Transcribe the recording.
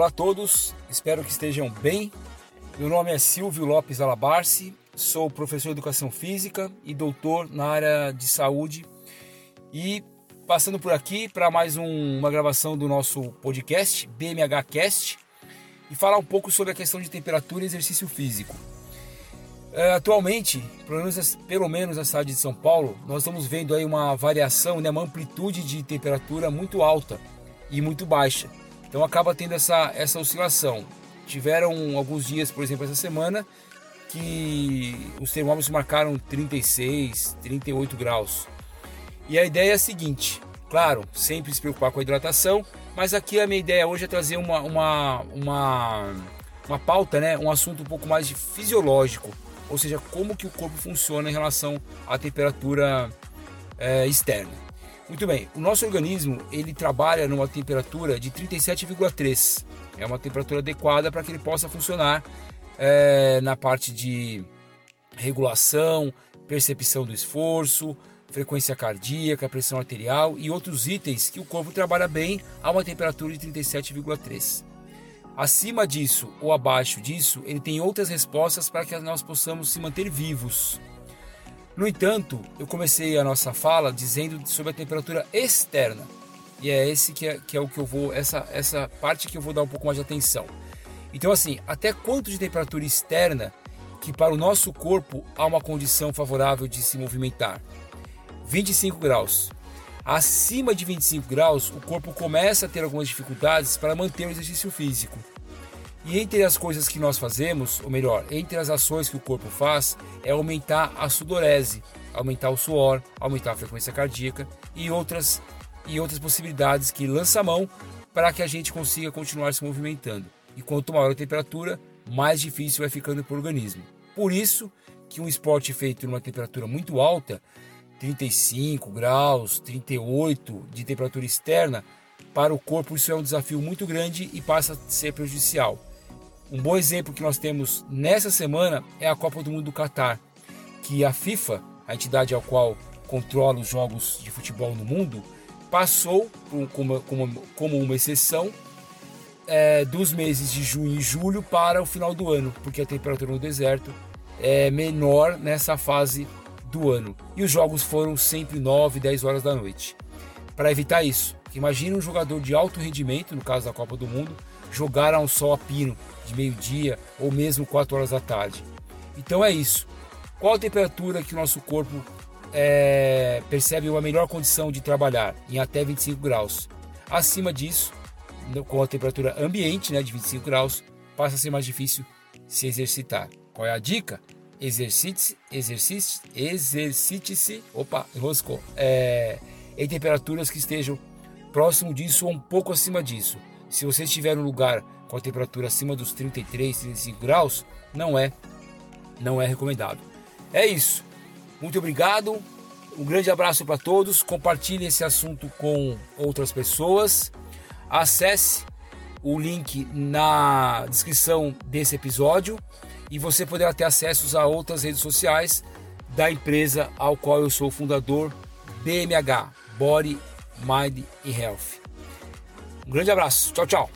Olá a todos, espero que estejam bem. Meu nome é Silvio Lopes Alabarce, sou professor de Educação Física e doutor na área de saúde. E passando por aqui para mais um, uma gravação do nosso podcast, BMH Cast, e falar um pouco sobre a questão de temperatura e exercício físico. É, atualmente, pelo menos, pelo menos na cidade de São Paulo, nós estamos vendo aí uma variação, né, uma amplitude de temperatura muito alta e muito baixa. Então acaba tendo essa, essa oscilação. Tiveram alguns dias, por exemplo, essa semana, que os termômetros marcaram 36, 38 graus. E a ideia é a seguinte: claro, sempre se preocupar com a hidratação, mas aqui a minha ideia hoje é trazer uma, uma, uma, uma pauta, né? um assunto um pouco mais de fisiológico, ou seja, como que o corpo funciona em relação à temperatura é, externa. Muito bem, o nosso organismo ele trabalha numa temperatura de 37,3. É uma temperatura adequada para que ele possa funcionar é, na parte de regulação, percepção do esforço, frequência cardíaca, pressão arterial e outros itens que o corpo trabalha bem a uma temperatura de 37,3. Acima disso ou abaixo disso, ele tem outras respostas para que nós possamos se manter vivos. No entanto, eu comecei a nossa fala dizendo sobre a temperatura externa. E é esse que é, que é o que eu vou, essa, essa parte que eu vou dar um pouco mais de atenção. Então, assim, até quanto de temperatura externa que para o nosso corpo há uma condição favorável de se movimentar? 25 graus. Acima de 25 graus, o corpo começa a ter algumas dificuldades para manter o exercício físico. E entre as coisas que nós fazemos, ou melhor, entre as ações que o corpo faz, é aumentar a sudorese, aumentar o suor, aumentar a frequência cardíaca e outras e outras possibilidades que lança a mão para que a gente consiga continuar se movimentando. E quanto maior a temperatura, mais difícil vai ficando para o organismo. Por isso que um esporte feito numa temperatura muito alta, 35 graus, 38 de temperatura externa, para o corpo isso é um desafio muito grande e passa a ser prejudicial. Um bom exemplo que nós temos nessa semana é a Copa do Mundo do Catar, que a FIFA, a entidade ao qual controla os jogos de futebol no mundo, passou como, como, como uma exceção é, dos meses de junho e julho para o final do ano, porque a temperatura no deserto é menor nessa fase do ano. E os jogos foram sempre 9, 10 horas da noite. Para evitar isso, imagine um jogador de alto rendimento, no caso da Copa do Mundo, jogar ao sol a pino de meio-dia ou mesmo 4 horas da tarde. Então é isso. Qual a temperatura que o nosso corpo é, percebe uma melhor condição de trabalhar? Em até 25 graus. Acima disso, com a temperatura ambiente né, de 25 graus, passa a ser mais difícil se exercitar. Qual é a dica? Exercite-se, exercite, exercite-se, opa, enroscou, é, em temperaturas que estejam próximo disso ou um pouco acima disso. Se você estiver no lugar com a temperatura acima dos 33, 35 graus, não é, não é recomendado. É isso. Muito obrigado. Um grande abraço para todos. Compartilhe esse assunto com outras pessoas. Acesse o link na descrição desse episódio e você poderá ter acesso a outras redes sociais da empresa ao qual eu sou fundador, BMH, Body, Mind e Health. Um grande abraço. Tchau, tchau.